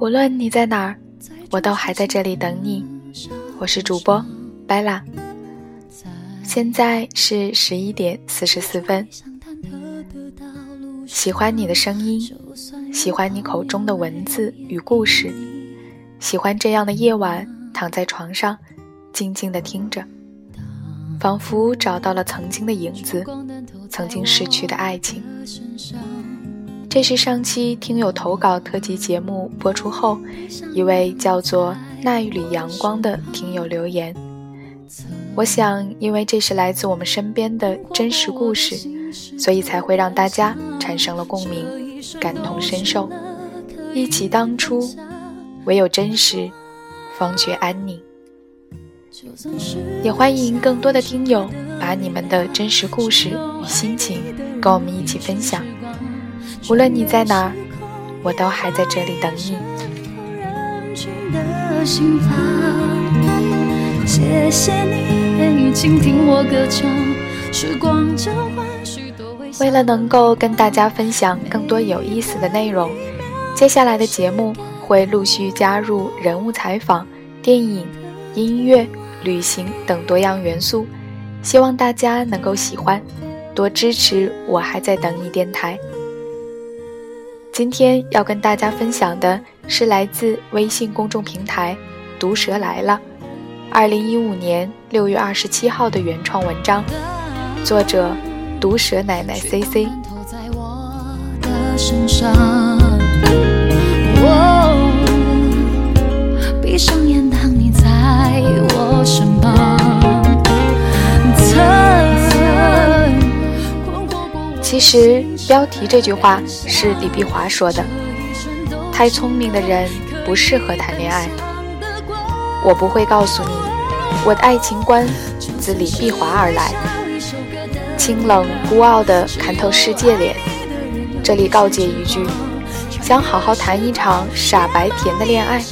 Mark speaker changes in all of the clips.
Speaker 1: 无论你在哪儿，我都还在这里等你。我是主播白拉，现在是十一点四十四分。喜欢你的声音，喜欢你口中的文字与故事，喜欢这样的夜晚，躺在床上，静静的听着，仿佛找到了曾经的影子，曾经逝去的爱情。这是上期听友投稿特辑节目播出后，一位叫做那一缕阳光的听友留言。我想，因为这是来自我们身边的真实故事，所以才会让大家产生了共鸣，感同身受。忆起当初，唯有真实，方觉安宁。也欢迎更多的听友把你们的真实故事与心情跟我们一起分享。无论你在哪儿，我都还在这里等你。为了能够跟大家分享更多有意思的内容，接下来的节目会陆续加入人物采访、电影、音乐、旅行等多样元素，希望大家能够喜欢，多支持我还在等你电台。今天要跟大家分享的是来自微信公众平台“毒蛇来了”，二零一五年六月二十七号的原创文章，作者毒蛇奶奶 C C。身上其实标题这句话是李碧华说的：“太聪明的人不适合谈恋爱。”我不会告诉你，我的爱情观自李碧华而来，清冷孤傲的看透世界脸。这里告诫一句：想好好谈一场傻白甜的恋爱，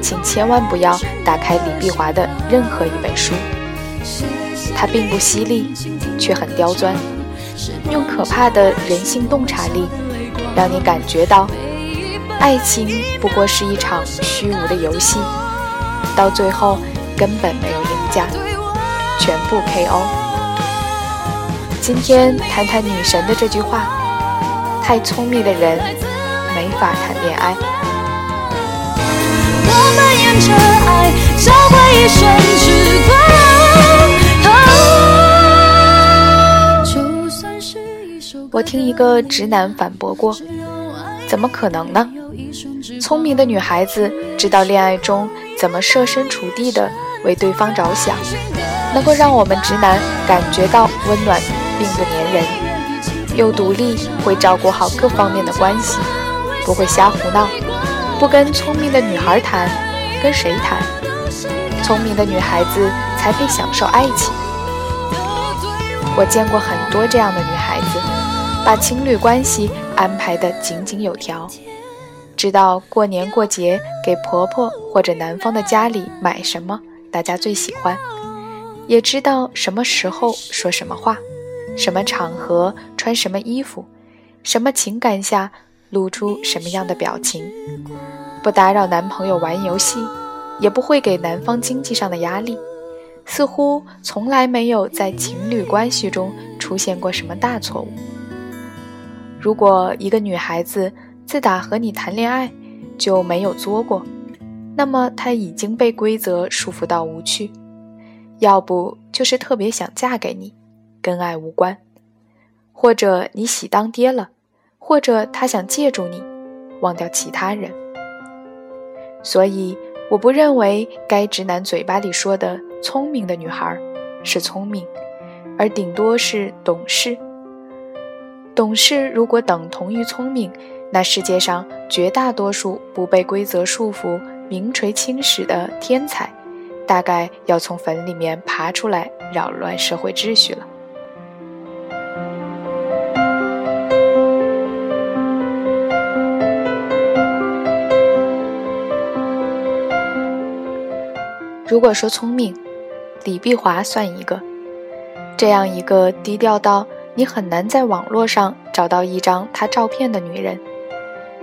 Speaker 1: 请千万不要打开李碧华的任何一本书。他并不犀利，却很刁钻。用可怕的人性洞察力，让你感觉到，爱情不过是一场虚无的游戏，到最后根本没有赢家，全部 KO。今天谈谈女神的这句话：太聪明的人没法谈恋爱。我们沿着爱，交换一生之光。我听一个直男反驳过：“怎么可能呢？聪明的女孩子知道恋爱中怎么设身处地的为对方着想，能够让我们直男感觉到温暖，并不粘人，又独立，会照顾好各方面的关系，不会瞎胡闹。不跟聪明的女孩谈，跟谁谈？聪明的女孩子才配享受爱情。我见过很多这样的女孩子。”把情侣关系安排得井井有条，知道过年过节给婆婆或者男方的家里买什么，大家最喜欢，也知道什么时候说什么话，什么场合穿什么衣服，什么情感下露出什么样的表情，不打扰男朋友玩游戏，也不会给男方经济上的压力，似乎从来没有在情侣关系中出现过什么大错误。如果一个女孩子自打和你谈恋爱就没有作过，那么她已经被规则束缚到无趣，要不就是特别想嫁给你，跟爱无关，或者你喜当爹了，或者她想借助你，忘掉其他人。所以我不认为该直男嘴巴里说的聪明的女孩是聪明，而顶多是懂事。懂事如果等同于聪明，那世界上绝大多数不被规则束缚、名垂青史的天才，大概要从坟里面爬出来扰乱社会秩序了。如果说聪明，李碧华算一个，这样一个低调到。你很难在网络上找到一张他照片的女人，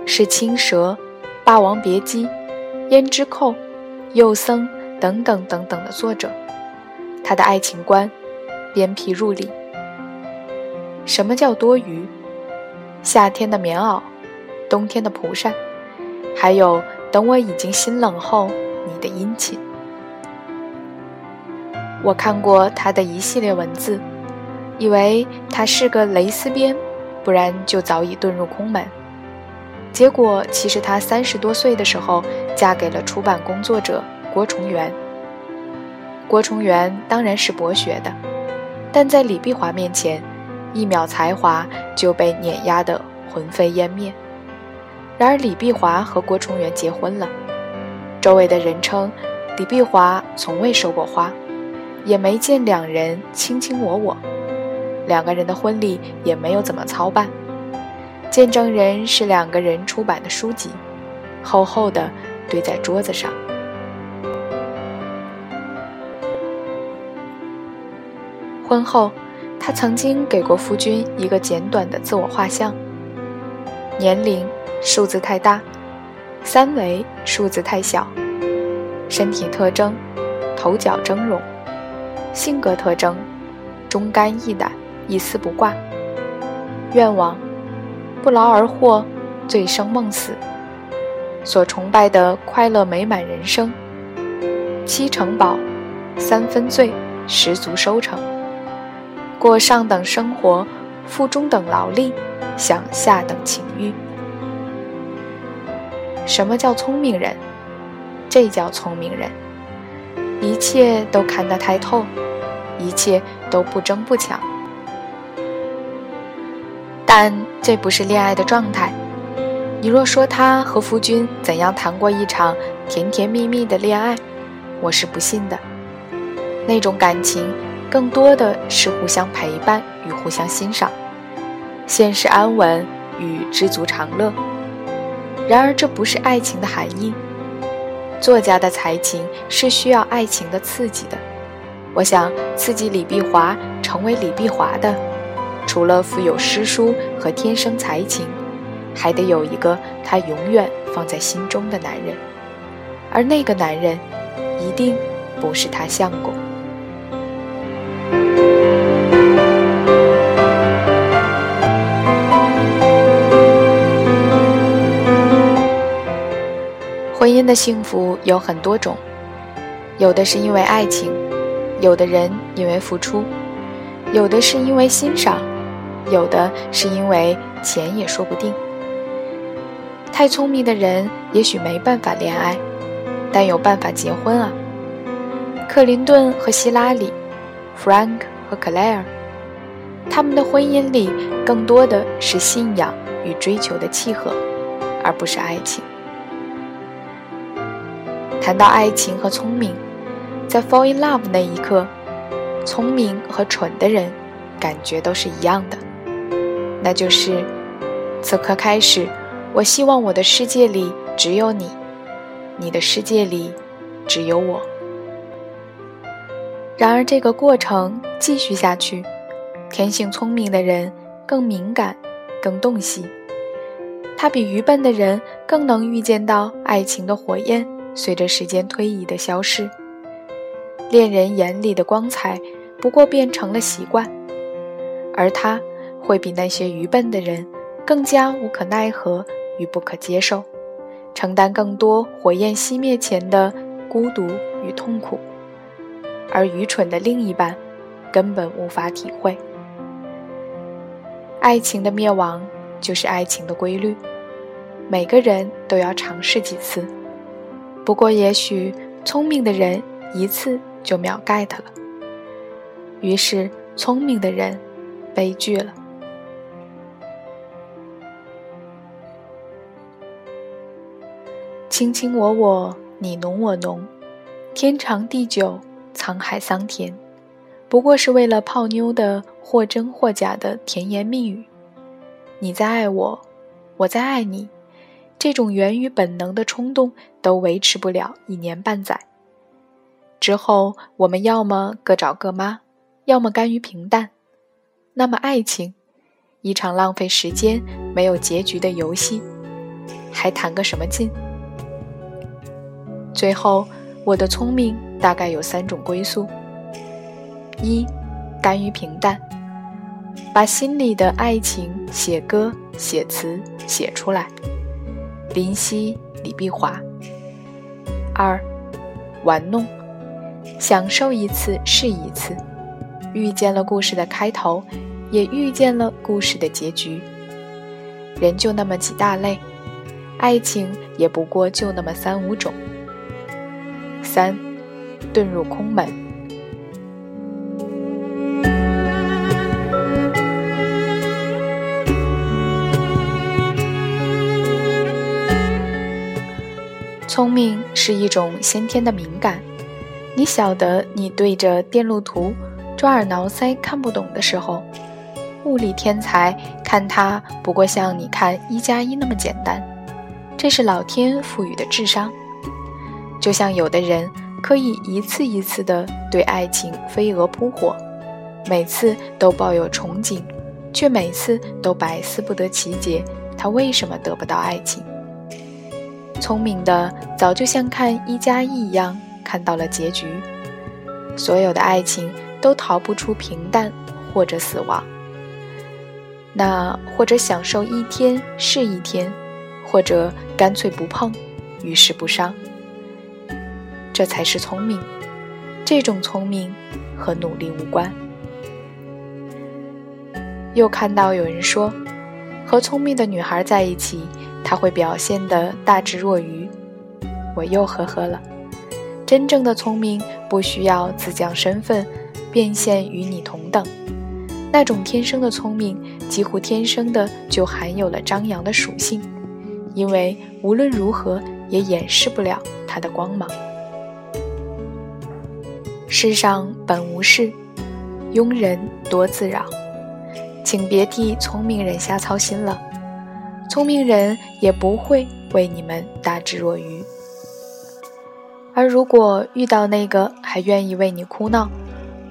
Speaker 1: 是《青蛇》《霸王别姬》《胭脂扣》《幼僧》等等等等的作者。他的爱情观鞭辟入里。什么叫多余？夏天的棉袄，冬天的蒲扇，还有等我已经心冷后，你的殷勤。我看过他的一系列文字，以为他是个蕾丝边，不然就早已遁入空门。结果，其实他三十多岁的时候嫁给了出版工作者郭崇元。郭崇元当然是博学的，但在李碧华面前，一秒才华就被碾压得魂飞烟灭。然而，李碧华和郭崇元结婚了，周围的人称李碧华从未收过花，也没见两人卿卿我我，两个人的婚礼也没有怎么操办，见证人是两个人出版的书籍，厚厚的堆在桌子上。婚后，他曾经给过夫君一个简短的自我画像：年龄数字太大，三围数字太小，身体特征头角峥嵘，性格特征忠肝义胆，一丝不挂，愿望不劳而获，醉生梦死，所崇拜的快乐美满人生，七成饱，三分醉，十足收成。过上等生活，负中等劳力，享下等情欲。什么叫聪明人？这叫聪明人，一切都看得太透，一切都不争不抢。但这不是恋爱的状态。你若说他和夫君怎样谈过一场甜甜蜜蜜的恋爱，我是不信的。那种感情。更多的是互相陪伴与互相欣赏，现实安稳与知足常乐。然而，这不是爱情的含义。作家的才情是需要爱情的刺激的。我想，刺激李碧华成为李碧华的，除了富有诗书和天生才情，还得有一个他永远放在心中的男人，而那个男人，一定不是他相公。婚姻的幸福有很多种，有的是因为爱情，有的人因为付出，有的是因为欣赏，有的是因为钱也说不定。太聪明的人也许没办法恋爱，但有办法结婚啊。克林顿和希拉里，Frank 和 Claire，他们的婚姻里更多的是信仰与追求的契合，而不是爱情。谈到爱情和聪明，在 fall in love 那一刻，聪明和蠢的人感觉都是一样的，那就是此刻开始，我希望我的世界里只有你，你的世界里只有我。然而这个过程继续下去，天性聪明的人更敏感、更洞悉，他比愚笨的人更能预见到爱情的火焰。随着时间推移的消失，恋人眼里的光彩不过变成了习惯，而他会比那些愚笨的人更加无可奈何与不可接受，承担更多火焰熄灭前的孤独与痛苦，而愚蠢的另一半根本无法体会。爱情的灭亡就是爱情的规律，每个人都要尝试几次。不过，也许聪明的人一次就秒 get 了，于是聪明的人悲剧了。卿卿我我，你侬我侬，天长地久，沧海桑田，不过是为了泡妞的或真或假的甜言蜜语。你在爱我，我在爱你。这种源于本能的冲动都维持不了一年半载。之后，我们要么各找各妈，要么甘于平淡。那么，爱情一场浪费时间、没有结局的游戏，还谈个什么劲？最后，我的聪明大概有三种归宿：一，甘于平淡，把心里的爱情写歌、写词写出来。林夕、李碧华。二，玩弄，享受一次是一次，遇见了故事的开头。也遇见了故事的结局。人就那么几大类，爱情也不过就那么三五种。三，遁入空门。聪明是一种先天的敏感，你晓得，你对着电路图抓耳挠腮看不懂的时候。物理天才看他不过像你看一加一那么简单，这是老天赋予的智商。就像有的人可以一次一次的对爱情飞蛾扑火，每次都抱有憧憬，却每次都百思不得其解，他为什么得不到爱情？聪明的早就像看一加一一样看到了结局，所有的爱情都逃不出平淡或者死亡。那或者享受一天是一天，或者干脆不碰，于事不伤。这才是聪明，这种聪明和努力无关。又看到有人说，和聪明的女孩在一起，她会表现得大智若愚。我又呵呵了。真正的聪明不需要自降身份，变现与你同等。那种天生的聪明，几乎天生的就含有了张扬的属性，因为无论如何也掩饰不了它的光芒。世上本无事，庸人多自扰，请别替聪明人瞎操心了，聪明人也不会为你们大智若愚。而如果遇到那个还愿意为你哭闹，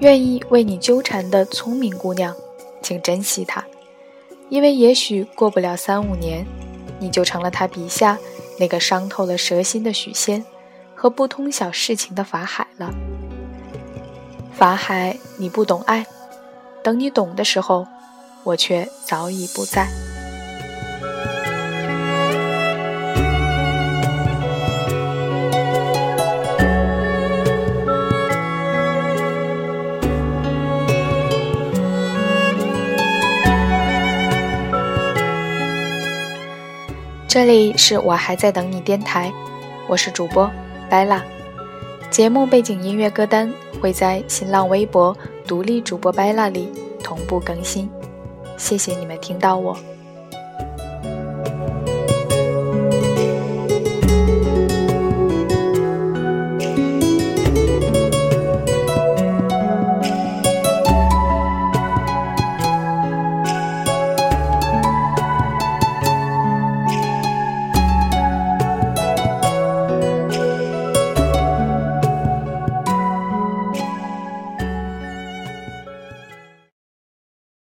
Speaker 1: 愿意为你纠缠的聪明姑娘，请珍惜她，因为也许过不了三五年，你就成了他笔下那个伤透了蛇心的许仙和不通晓事情的法海了。法海，你不懂爱，等你懂的时候，我却早已不在。这里是我还在等你电台，我是主播白拉。节目背景音乐歌单会在新浪微博独立主播白拉里同步更新。谢谢你们听到我。